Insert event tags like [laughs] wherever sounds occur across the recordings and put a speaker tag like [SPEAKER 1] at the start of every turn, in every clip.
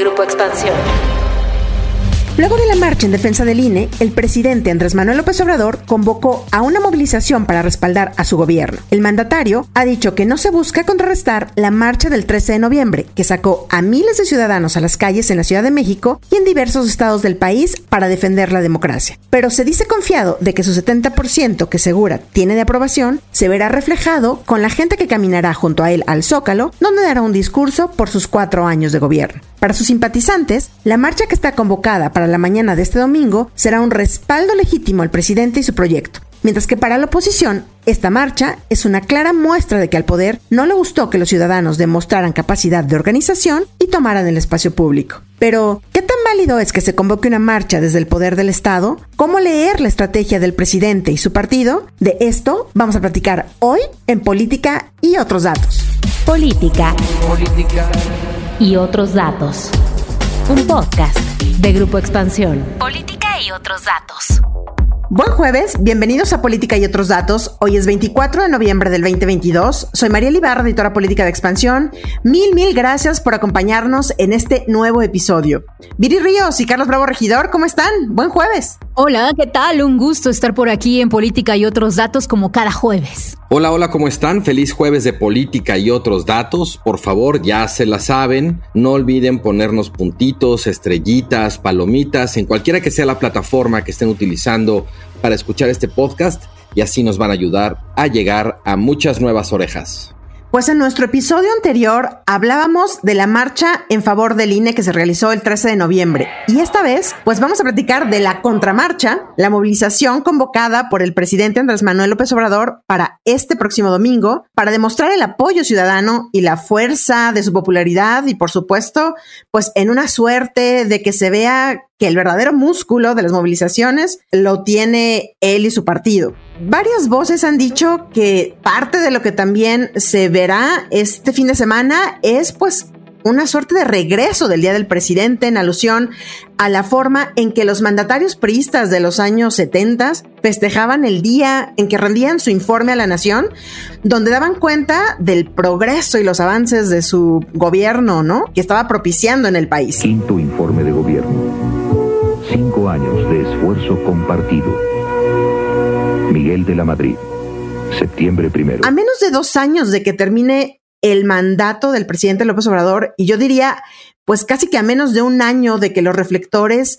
[SPEAKER 1] Grupo Expansión.
[SPEAKER 2] Luego de la marcha en defensa del INE, el presidente Andrés Manuel López Obrador convocó a una movilización para respaldar a su gobierno. El mandatario ha dicho que no se busca contrarrestar la marcha del 13 de noviembre, que sacó a miles de ciudadanos a las calles en la Ciudad de México y en diversos estados del país para defender la democracia. Pero se dice confiado de que su 70% que segura tiene de aprobación se verá reflejado con la gente que caminará junto a él al Zócalo, donde dará un discurso por sus cuatro años de gobierno. Para sus simpatizantes, la marcha que está convocada para la mañana de este domingo será un respaldo legítimo al presidente y su proyecto. Mientras que para la oposición, esta marcha es una clara muestra de que al poder no le gustó que los ciudadanos demostraran capacidad de organización y tomaran el espacio público. Pero, ¿qué tan válido es que se convoque una marcha desde el poder del Estado? ¿Cómo leer la estrategia del presidente y su partido? De esto vamos a platicar hoy en Política y otros datos.
[SPEAKER 1] Política. Política. Y otros datos. Un podcast de Grupo Expansión. Política y otros datos.
[SPEAKER 2] Buen jueves, bienvenidos a Política y otros datos. Hoy es 24 de noviembre del 2022. Soy María Libarra, editora política de Expansión. Mil, mil gracias por acompañarnos en este nuevo episodio. Viri Ríos y Carlos Bravo Regidor, ¿cómo están? Buen jueves.
[SPEAKER 3] Hola, ¿qué tal? Un gusto estar por aquí en Política y otros datos como cada jueves.
[SPEAKER 4] Hola, hola, ¿cómo están? Feliz jueves de Política y otros datos. Por favor, ya se la saben. No olviden ponernos puntitos, estrellitas, palomitas, en cualquiera que sea la plataforma que estén utilizando para escuchar este podcast y así nos van a ayudar a llegar a muchas nuevas orejas.
[SPEAKER 2] Pues en nuestro episodio anterior hablábamos de la marcha en favor del INE que se realizó el 13 de noviembre. Y esta vez, pues vamos a platicar de la contramarcha, la movilización convocada por el presidente Andrés Manuel López Obrador para este próximo domingo, para demostrar el apoyo ciudadano y la fuerza de su popularidad y por supuesto, pues en una suerte de que se vea que el verdadero músculo de las movilizaciones lo tiene él y su partido. Varias voces han dicho que parte de lo que también se verá este fin de semana es pues una suerte de regreso del Día del Presidente en alusión a la forma en que los mandatarios priistas de los años 70 festejaban el día en que rendían su informe a la nación, donde daban cuenta del progreso y los avances de su gobierno, ¿no? Que estaba propiciando en el país.
[SPEAKER 5] Quinto informe de gobierno Cinco años de esfuerzo compartido. Miguel de la Madrid, septiembre primero.
[SPEAKER 2] A menos de dos años de que termine el mandato del presidente López Obrador, y yo diría, pues casi que a menos de un año de que los reflectores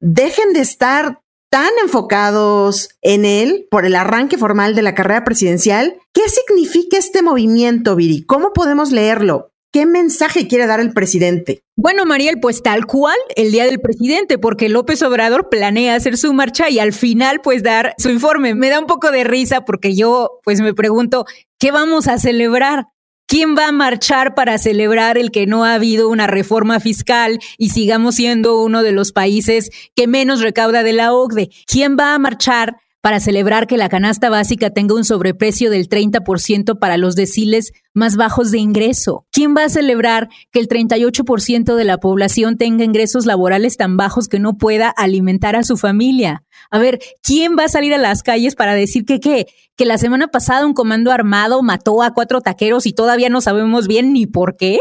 [SPEAKER 2] dejen de estar tan enfocados en él por el arranque formal de la carrera presidencial. ¿Qué significa este movimiento, Viri? ¿Cómo podemos leerlo? ¿Qué mensaje quiere dar el presidente?
[SPEAKER 3] Bueno, Mariel, pues tal cual el día del presidente, porque López Obrador planea hacer su marcha y al final pues dar su informe. Me da un poco de risa porque yo pues me pregunto, ¿qué vamos a celebrar? ¿Quién va a marchar para celebrar el que no ha habido una reforma fiscal y sigamos siendo uno de los países que menos recauda de la OCDE? ¿Quién va a marchar para celebrar que la canasta básica tenga un sobreprecio del 30% para los deciles más bajos de ingreso? ¿Quién va a celebrar que el 38% de la población tenga ingresos laborales tan bajos que no pueda alimentar a su familia? A ver, ¿quién va a salir a las calles para decir que qué? Que la semana pasada un comando armado mató a cuatro taqueros y todavía no sabemos bien ni por qué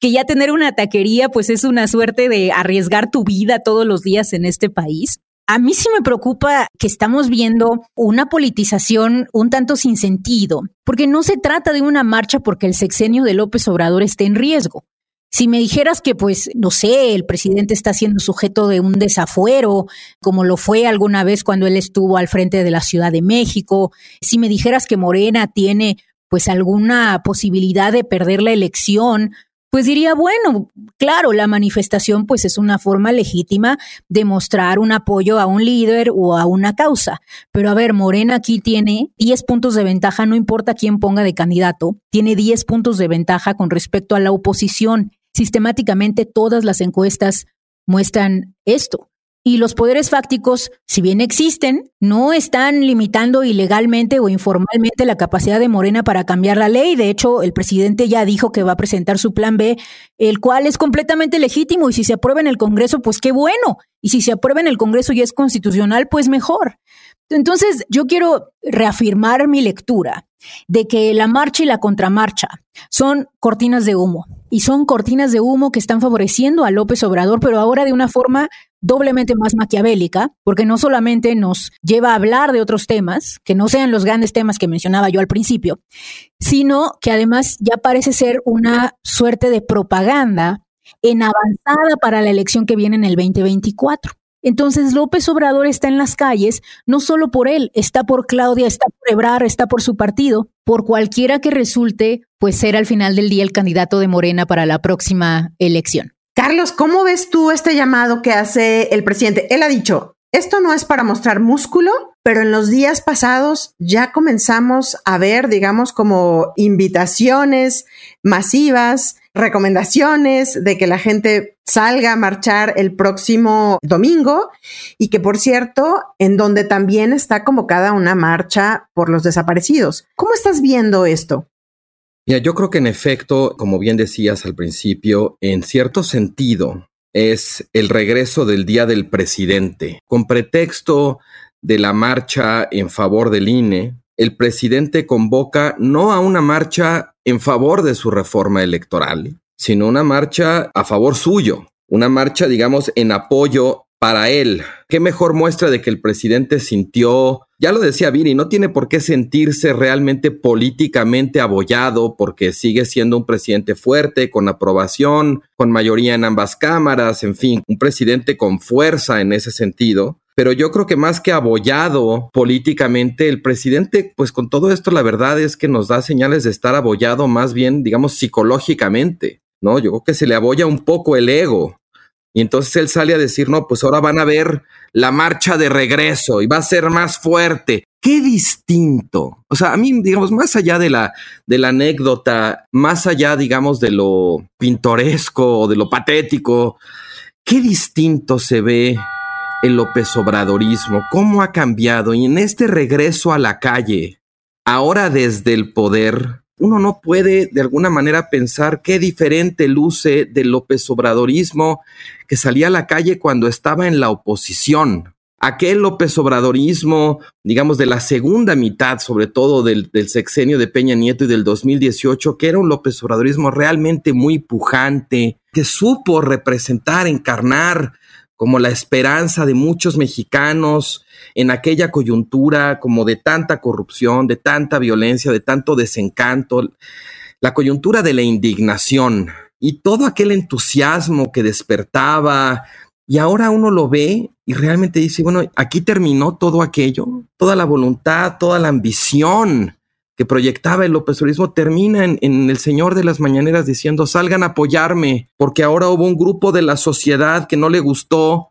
[SPEAKER 3] que ya tener una taquería pues es una suerte de arriesgar tu vida todos los días en este país. A mí sí me preocupa que estamos viendo una politización un tanto sin sentido, porque no se trata de una marcha porque el sexenio de López Obrador esté en riesgo. Si me dijeras que, pues, no sé, el presidente está siendo sujeto de un desafuero, como lo fue alguna vez cuando él estuvo al frente de la Ciudad de México, si me dijeras que Morena tiene, pues, alguna posibilidad de perder la elección pues diría, bueno, claro, la manifestación pues es una forma legítima de mostrar un apoyo a un líder o a una causa. Pero a ver, Morena aquí tiene 10 puntos de ventaja, no importa quién ponga de candidato, tiene 10 puntos de ventaja con respecto a la oposición. Sistemáticamente todas las encuestas muestran esto. Y los poderes fácticos, si bien existen, no están limitando ilegalmente o informalmente la capacidad de Morena para cambiar la ley. De hecho, el presidente ya dijo que va a presentar su plan B, el cual es completamente legítimo y si se aprueba en el Congreso, pues qué bueno. Y si se aprueba en el Congreso y es constitucional, pues mejor. Entonces, yo quiero reafirmar mi lectura de que la marcha y la contramarcha son cortinas de humo y son cortinas de humo que están favoreciendo a López Obrador, pero ahora de una forma doblemente más maquiavélica, porque no solamente nos lleva a hablar de otros temas, que no sean los grandes temas que mencionaba yo al principio, sino que además ya parece ser una suerte de propaganda en avanzada para la elección que viene en el 2024. Entonces López Obrador está en las calles, no solo por él, está por Claudia, está por Ebrar, está por su partido, por cualquiera que resulte, pues ser al final del día el candidato de Morena para la próxima elección.
[SPEAKER 2] Carlos, ¿cómo ves tú este llamado que hace el presidente? Él ha dicho, esto no es para mostrar músculo, pero en los días pasados ya comenzamos a ver, digamos, como invitaciones masivas, recomendaciones de que la gente salga a marchar el próximo domingo y que, por cierto, en donde también está convocada una marcha por los desaparecidos. ¿Cómo estás viendo esto?
[SPEAKER 4] Yo creo que en efecto, como bien decías al principio, en cierto sentido es el regreso del Día del Presidente. Con pretexto de la marcha en favor del INE, el presidente convoca no a una marcha en favor de su reforma electoral, sino una marcha a favor suyo, una marcha, digamos, en apoyo para él. ¿Qué mejor muestra de que el presidente sintió, ya lo decía Viri, no tiene por qué sentirse realmente políticamente abollado porque sigue siendo un presidente fuerte, con aprobación, con mayoría en ambas cámaras, en fin, un presidente con fuerza en ese sentido. Pero yo creo que más que abollado políticamente, el presidente, pues con todo esto, la verdad es que nos da señales de estar abollado más bien, digamos, psicológicamente. ¿no? Yo creo que se le abolla un poco el ego. Y entonces él sale a decir, no, pues ahora van a ver la marcha de regreso y va a ser más fuerte. Qué distinto. O sea, a mí, digamos, más allá de la, de la anécdota, más allá, digamos, de lo pintoresco o de lo patético, qué distinto se ve el López Obradorismo, cómo ha cambiado. Y en este regreso a la calle, ahora desde el poder, uno no puede de alguna manera pensar qué diferente luce del López Obradorismo que salía a la calle cuando estaba en la oposición. Aquel López Obradorismo, digamos, de la segunda mitad, sobre todo del, del, sexenio de Peña Nieto y del 2018, que era un López Obradorismo realmente muy pujante, que supo representar, encarnar como la esperanza de muchos mexicanos en aquella coyuntura como de tanta corrupción, de tanta violencia, de tanto desencanto, la coyuntura de la indignación y todo aquel entusiasmo que despertaba. Y ahora uno lo ve y realmente dice, bueno, aquí terminó todo aquello, toda la voluntad, toda la ambición que proyectaba el López termina en, en, el Señor de las Mañaneras diciendo, salgan a apoyarme, porque ahora hubo un grupo de la sociedad que no le gustó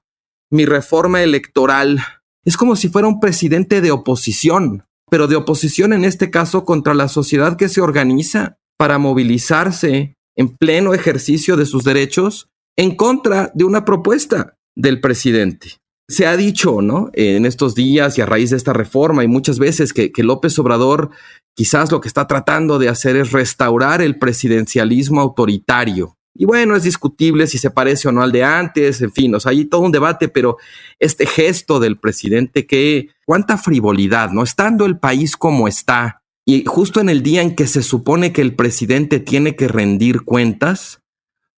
[SPEAKER 4] mi reforma electoral. Es como si fuera un presidente de oposición, pero de oposición en este caso contra la sociedad que se organiza para movilizarse en pleno ejercicio de sus derechos en contra de una propuesta del presidente. Se ha dicho, ¿no? En estos días y a raíz de esta reforma y muchas veces que, López Obrador quizás lo que está tratando de hacer es restaurar el presidencialismo autoritario. Y bueno, es discutible si se parece o no al de antes, en fin, o sea, hay todo un debate, pero este gesto del presidente, que cuánta frivolidad, ¿no? Estando el país como está, y justo en el día en que se supone que el presidente tiene que rendir cuentas,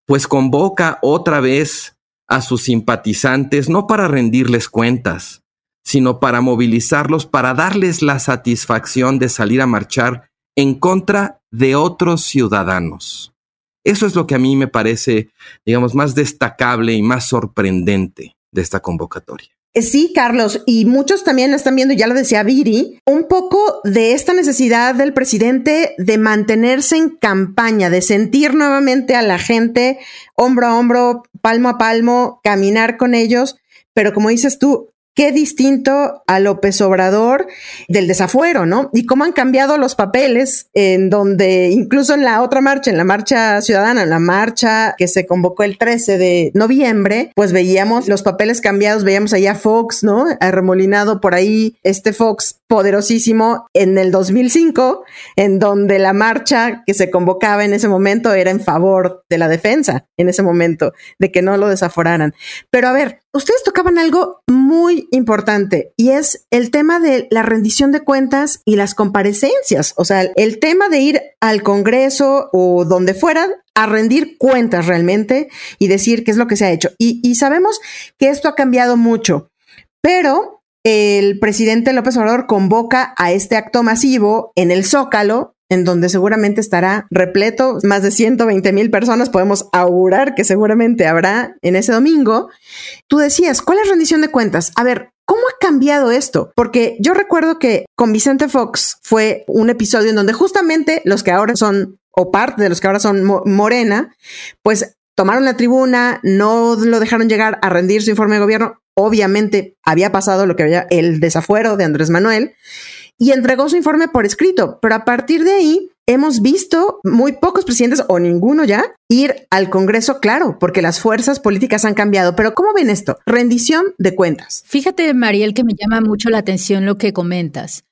[SPEAKER 4] pues convoca otra vez a sus simpatizantes, no para rendirles cuentas, sino para movilizarlos, para darles la satisfacción de salir a marchar en contra de otros ciudadanos. Eso es lo que a mí me parece, digamos, más destacable y más sorprendente de esta convocatoria.
[SPEAKER 2] Eh, sí, Carlos, y muchos también están viendo, ya lo decía Viri, un poco de esta necesidad del presidente de mantenerse en campaña, de sentir nuevamente a la gente hombro a hombro, palmo a palmo, caminar con ellos, pero como dices tú, qué distinto a López Obrador del desafuero, ¿no? Y cómo han cambiado los papeles en donde incluso en la otra marcha, en la marcha ciudadana, en la marcha que se convocó el 13 de noviembre, pues veíamos los papeles cambiados, veíamos allá Fox, ¿no? Arremolinado por ahí este Fox poderosísimo en el 2005, en donde la marcha que se convocaba en ese momento era en favor de la defensa, en ese momento, de que no lo desaforaran. Pero a ver, ustedes tocaban algo muy importante y es el tema de la rendición de cuentas y las comparecencias. O sea, el tema de ir al Congreso o donde fuera a rendir cuentas realmente y decir qué es lo que se ha hecho. Y, y sabemos que esto ha cambiado mucho, pero el presidente López Obrador convoca a este acto masivo en el Zócalo en donde seguramente estará repleto, más de 120 mil personas, podemos augurar que seguramente habrá en ese domingo. Tú decías, ¿cuál es rendición de cuentas? A ver, ¿Cómo ha cambiado esto? Porque yo recuerdo que con Vicente Fox fue un episodio en donde justamente los que ahora son, o parte de los que ahora son Morena, pues tomaron la tribuna, no lo dejaron llegar a rendir su informe de gobierno. Obviamente había pasado lo que había el desafuero de Andrés Manuel y entregó su informe por escrito. Pero a partir de ahí hemos visto muy pocos presidentes o ninguno ya ir al Congreso, claro, porque las fuerzas políticas han cambiado. Pero ¿cómo ven esto? Rendición de cuentas.
[SPEAKER 3] Fíjate, Mariel, que me llama mucho la atención lo que comentas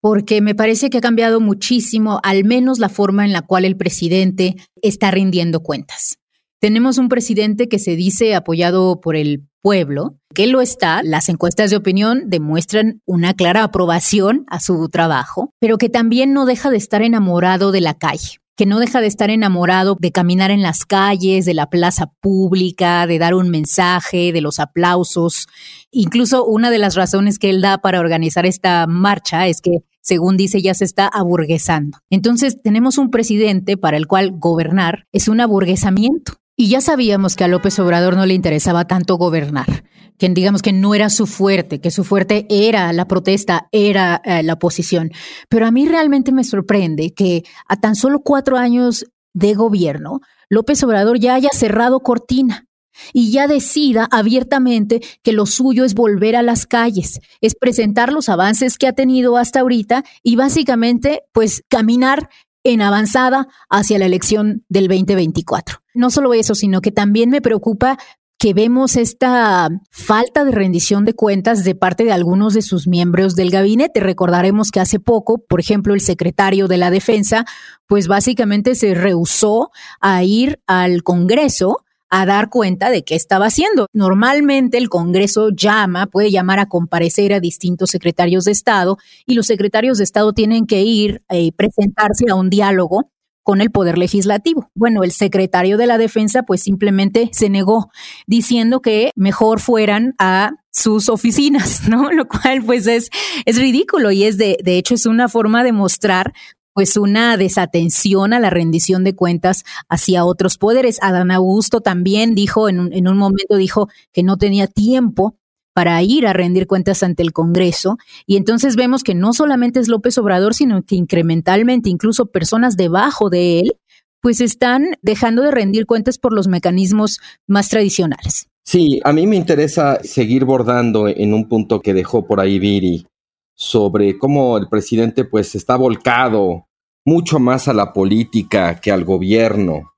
[SPEAKER 3] porque me parece que ha cambiado muchísimo, al menos la forma en la cual el presidente está rindiendo cuentas. Tenemos un presidente que se dice apoyado por el pueblo, que lo está, las encuestas de opinión demuestran una clara aprobación a su trabajo, pero que también no deja de estar enamorado de la calle que no deja de estar enamorado de caminar en las calles, de la plaza pública, de dar un mensaje, de los aplausos. Incluso una de las razones que él da para organizar esta marcha es que, según dice, ya se está aburguesando. Entonces, tenemos un presidente para el cual gobernar es un aburguesamiento. Y ya sabíamos que a López Obrador no le interesaba tanto gobernar, que digamos que no era su fuerte, que su fuerte era la protesta, era eh, la oposición. Pero a mí realmente me sorprende que a tan solo cuatro años de gobierno, López Obrador ya haya cerrado cortina y ya decida abiertamente que lo suyo es volver a las calles, es presentar los avances que ha tenido hasta ahorita y básicamente pues caminar en avanzada hacia la elección del 2024. No solo eso, sino que también me preocupa que vemos esta falta de rendición de cuentas de parte de algunos de sus miembros del gabinete. Recordaremos que hace poco, por ejemplo, el secretario de la Defensa, pues básicamente se rehusó a ir al Congreso a dar cuenta de qué estaba haciendo. Normalmente el Congreso llama, puede llamar a comparecer a distintos secretarios de Estado y los secretarios de Estado tienen que ir y eh, presentarse a un diálogo con el poder legislativo. Bueno, el secretario de la defensa pues simplemente se negó diciendo que mejor fueran a sus oficinas, [laughs] ¿no? Lo cual pues es, es ridículo y es de, de hecho es una forma de mostrar pues una desatención a la rendición de cuentas hacia otros poderes. Adán Augusto también dijo, en un, en un momento dijo que no tenía tiempo para ir a rendir cuentas ante el Congreso. Y entonces vemos que no solamente es López Obrador, sino que incrementalmente incluso personas debajo de él, pues están dejando de rendir cuentas por los mecanismos más tradicionales.
[SPEAKER 4] Sí, a mí me interesa seguir bordando en un punto que dejó por ahí Viri sobre cómo el presidente pues está volcado mucho más a la política que al gobierno,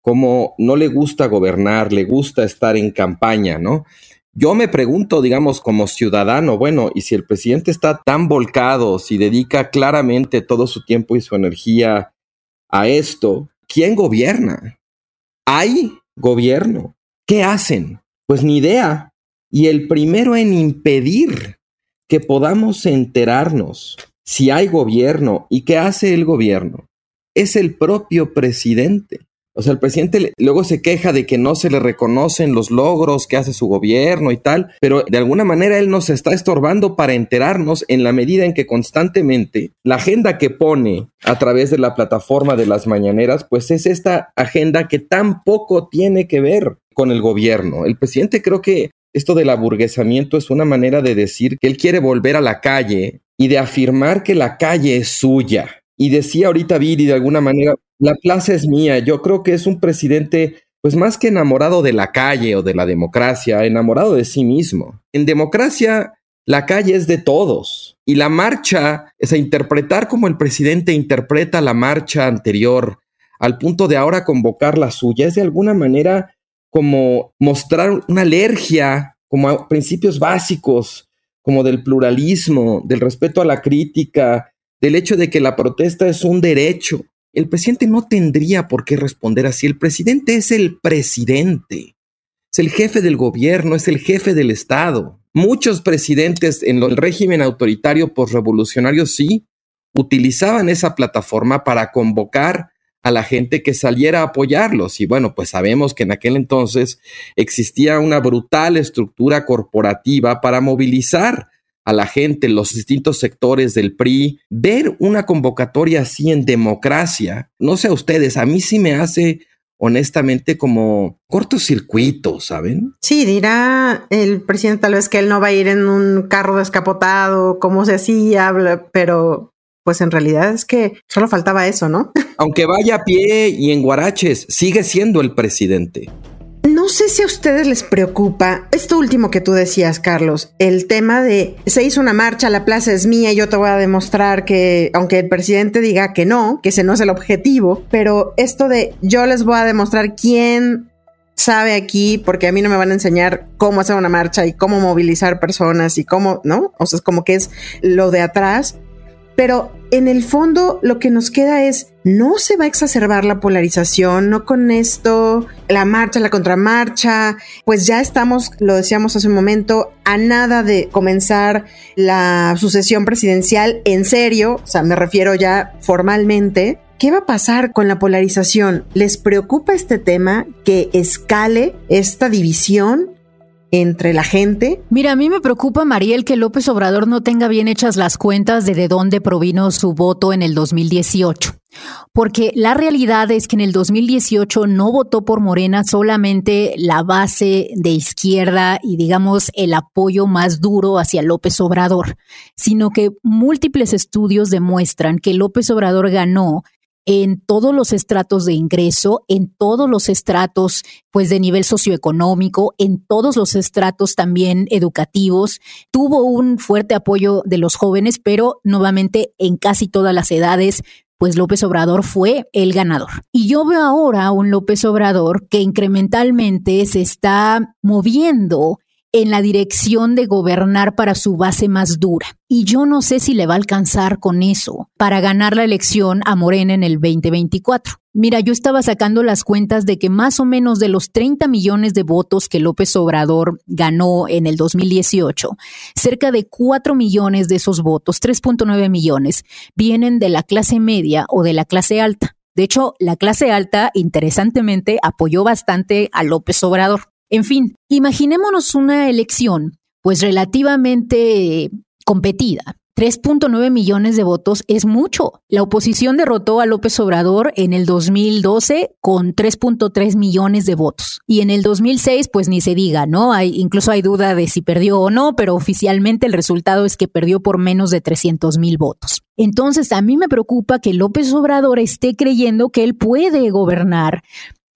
[SPEAKER 4] cómo no le gusta gobernar, le gusta estar en campaña, ¿no? Yo me pregunto, digamos, como ciudadano, bueno, y si el presidente está tan volcado, si dedica claramente todo su tiempo y su energía a esto, ¿quién gobierna? ¿Hay gobierno? ¿Qué hacen? Pues ni idea. Y el primero en impedir que podamos enterarnos si hay gobierno y qué hace el gobierno. Es el propio presidente. O sea, el presidente luego se queja de que no se le reconocen los logros que hace su gobierno y tal, pero de alguna manera él nos está estorbando para enterarnos en la medida en que constantemente la agenda que pone a través de la plataforma de las mañaneras, pues es esta agenda que tampoco tiene que ver con el gobierno. El presidente creo que esto del aburguesamiento es una manera de decir que él quiere volver a la calle y de afirmar que la calle es suya. Y decía ahorita Viri de alguna manera, la plaza es mía. Yo creo que es un presidente, pues más que enamorado de la calle o de la democracia, enamorado de sí mismo. En democracia, la calle es de todos. Y la marcha, es a interpretar como el presidente interpreta la marcha anterior, al punto de ahora convocar la suya, es de alguna manera como mostrar una alergia como a principios básicos, como del pluralismo, del respeto a la crítica, del hecho de que la protesta es un derecho. El presidente no tendría por qué responder así. El presidente es el presidente. Es el jefe del gobierno, es el jefe del Estado. Muchos presidentes en el régimen autoritario postrevolucionario sí utilizaban esa plataforma para convocar a la gente que saliera a apoyarlos. Y bueno, pues sabemos que en aquel entonces existía una brutal estructura corporativa para movilizar a la gente, los distintos sectores del PRI, ver una convocatoria así en democracia, no sé a ustedes, a mí sí me hace honestamente como cortocircuito, ¿saben?
[SPEAKER 2] Sí, dirá el presidente tal vez que él no va a ir en un carro descapotado, como se hacía, pero pues en realidad es que solo faltaba eso, ¿no?
[SPEAKER 4] Aunque vaya a pie y en guaraches, sigue siendo el presidente.
[SPEAKER 2] No sé si a ustedes les preocupa esto último que tú decías, Carlos, el tema de se hizo una marcha, la plaza es mía y yo te voy a demostrar que, aunque el presidente diga que no, que ese no es el objetivo, pero esto de yo les voy a demostrar quién sabe aquí, porque a mí no me van a enseñar cómo hacer una marcha y cómo movilizar personas y cómo, ¿no? O sea, es como que es lo de atrás. Pero en el fondo lo que nos queda es, no se va a exacerbar la polarización, no con esto, la marcha, la contramarcha, pues ya estamos, lo decíamos hace un momento, a nada de comenzar la sucesión presidencial en serio, o sea, me refiero ya formalmente. ¿Qué va a pasar con la polarización? ¿Les preocupa este tema que escale esta división? Entre la gente.
[SPEAKER 3] Mira, a mí me preocupa, Mariel, que López Obrador no tenga bien hechas las cuentas de de dónde provino su voto en el 2018. Porque la realidad es que en el 2018 no votó por Morena solamente la base de izquierda y digamos el apoyo más duro hacia López Obrador, sino que múltiples estudios demuestran que López Obrador ganó en todos los estratos de ingreso, en todos los estratos pues de nivel socioeconómico, en todos los estratos también educativos. Tuvo un fuerte apoyo de los jóvenes, pero nuevamente en casi todas las edades pues López Obrador fue el ganador. Y yo veo ahora a un López Obrador que incrementalmente se está moviendo en la dirección de gobernar para su base más dura. Y yo no sé si le va a alcanzar con eso para ganar la elección a Morena en el 2024. Mira, yo estaba sacando las cuentas de que más o menos de los 30 millones de votos que López Obrador ganó en el 2018, cerca de 4 millones de esos votos, 3.9 millones, vienen de la clase media o de la clase alta. De hecho, la clase alta, interesantemente, apoyó bastante a López Obrador. En fin, imaginémonos una elección pues relativamente competida. 3.9 millones de votos es mucho. La oposición derrotó a López Obrador en el 2012 con 3.3 millones de votos. Y en el 2006, pues ni se diga, ¿no? Hay, incluso hay duda de si perdió o no, pero oficialmente el resultado es que perdió por menos de 300 mil votos. Entonces, a mí me preocupa que López Obrador esté creyendo que él puede gobernar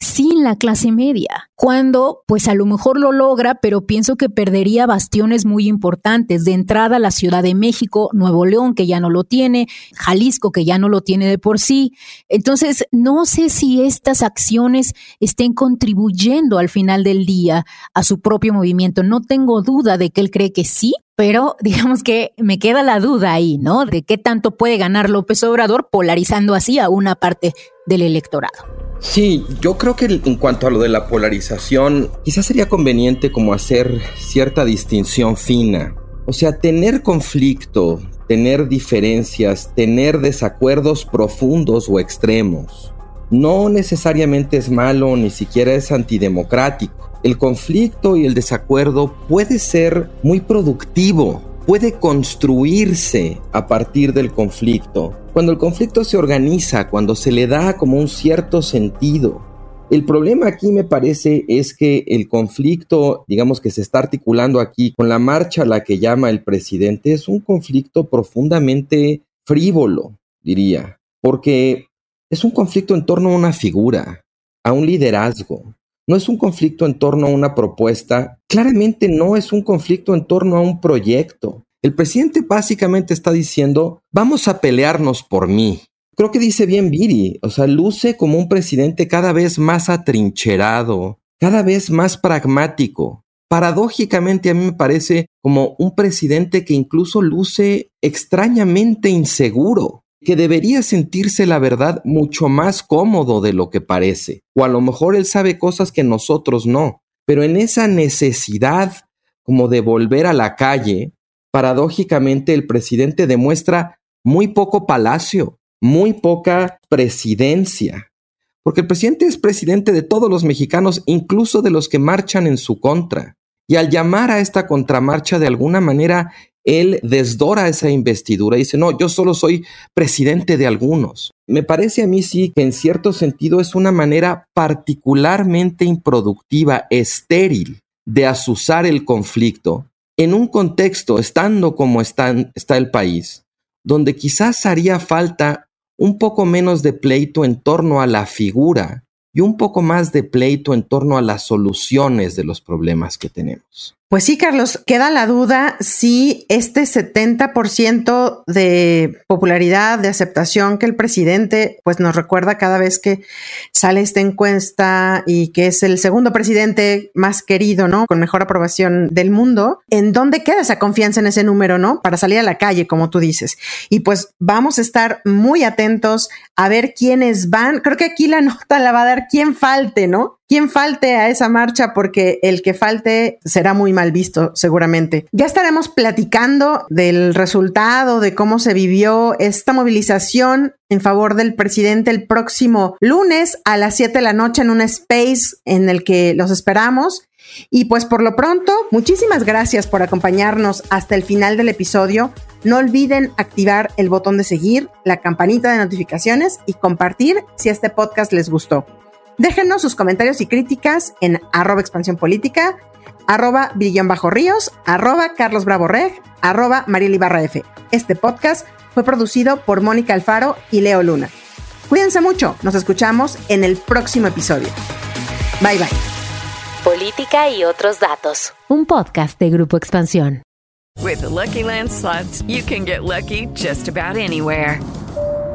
[SPEAKER 3] sin la clase media, cuando pues a lo mejor lo logra, pero pienso que perdería bastiones muy importantes. De entrada la Ciudad de México, Nuevo León, que ya no lo tiene, Jalisco, que ya no lo tiene de por sí. Entonces, no sé si estas acciones estén contribuyendo al final del día a su propio movimiento. No tengo duda de que él cree que sí, pero [laughs] digamos que me queda la duda ahí, ¿no? De qué tanto puede ganar López Obrador polarizando así a una parte del electorado.
[SPEAKER 4] Sí, yo creo que en cuanto a lo de la polarización, quizás sería conveniente como hacer cierta distinción fina. O sea, tener conflicto, tener diferencias, tener desacuerdos profundos o extremos, no necesariamente es malo, ni siquiera es antidemocrático. El conflicto y el desacuerdo puede ser muy productivo puede construirse a partir del conflicto. Cuando el conflicto se organiza, cuando se le da como un cierto sentido. El problema aquí me parece es que el conflicto, digamos que se está articulando aquí con la marcha a la que llama el presidente, es un conflicto profundamente frívolo, diría, porque es un conflicto en torno a una figura, a un liderazgo, no es un conflicto en torno a una propuesta, claramente no es un conflicto en torno a un proyecto. El presidente básicamente está diciendo, vamos a pelearnos por mí. Creo que dice bien Viri, o sea, luce como un presidente cada vez más atrincherado, cada vez más pragmático. Paradójicamente a mí me parece como un presidente que incluso luce extrañamente inseguro que debería sentirse la verdad mucho más cómodo de lo que parece. O a lo mejor él sabe cosas que nosotros no. Pero en esa necesidad como de volver a la calle, paradójicamente el presidente demuestra muy poco palacio, muy poca presidencia, porque el presidente es presidente de todos los mexicanos, incluso de los que marchan en su contra. Y al llamar a esta contramarcha de alguna manera, él desdora esa investidura y dice, no, yo solo soy presidente de algunos. Me parece a mí sí que en cierto sentido es una manera particularmente improductiva, estéril, de asusar el conflicto en un contexto, estando como está, está el país, donde quizás haría falta un poco menos de pleito en torno a la figura y un poco más de pleito en torno a las soluciones de los problemas que tenemos.
[SPEAKER 2] Pues sí, Carlos, queda la duda si este 70% de popularidad, de aceptación que el presidente pues nos recuerda cada vez que sale esta encuesta y que es el segundo presidente más querido, ¿no? Con mejor aprobación del mundo, ¿en dónde queda esa confianza en ese número, ¿no? Para salir a la calle, como tú dices. Y pues vamos a estar muy atentos a ver quiénes van. Creo que aquí la [laughs] nota la va a dar quien falte, ¿no? Quien falte a esa marcha porque el que falte será muy mal visto seguramente. Ya estaremos platicando del resultado, de cómo se vivió esta movilización en favor del presidente el próximo lunes a las 7 de la noche en un space en el que los esperamos. Y pues por lo pronto, muchísimas gracias por acompañarnos hasta el final del episodio. No olviden activar el botón de seguir, la campanita de notificaciones y compartir si este podcast les gustó. Déjenos sus comentarios y críticas en arroba expansión política, arroba bajo ríos, arroba carlos bravo reg, arroba f. Este podcast fue producido por Mónica Alfaro y Leo Luna. Cuídense mucho, nos escuchamos en el próximo episodio. Bye bye.
[SPEAKER 1] Política y otros datos. Un podcast de Grupo Expansión.
[SPEAKER 6] With Lucky Land slots, you can get lucky just about anywhere.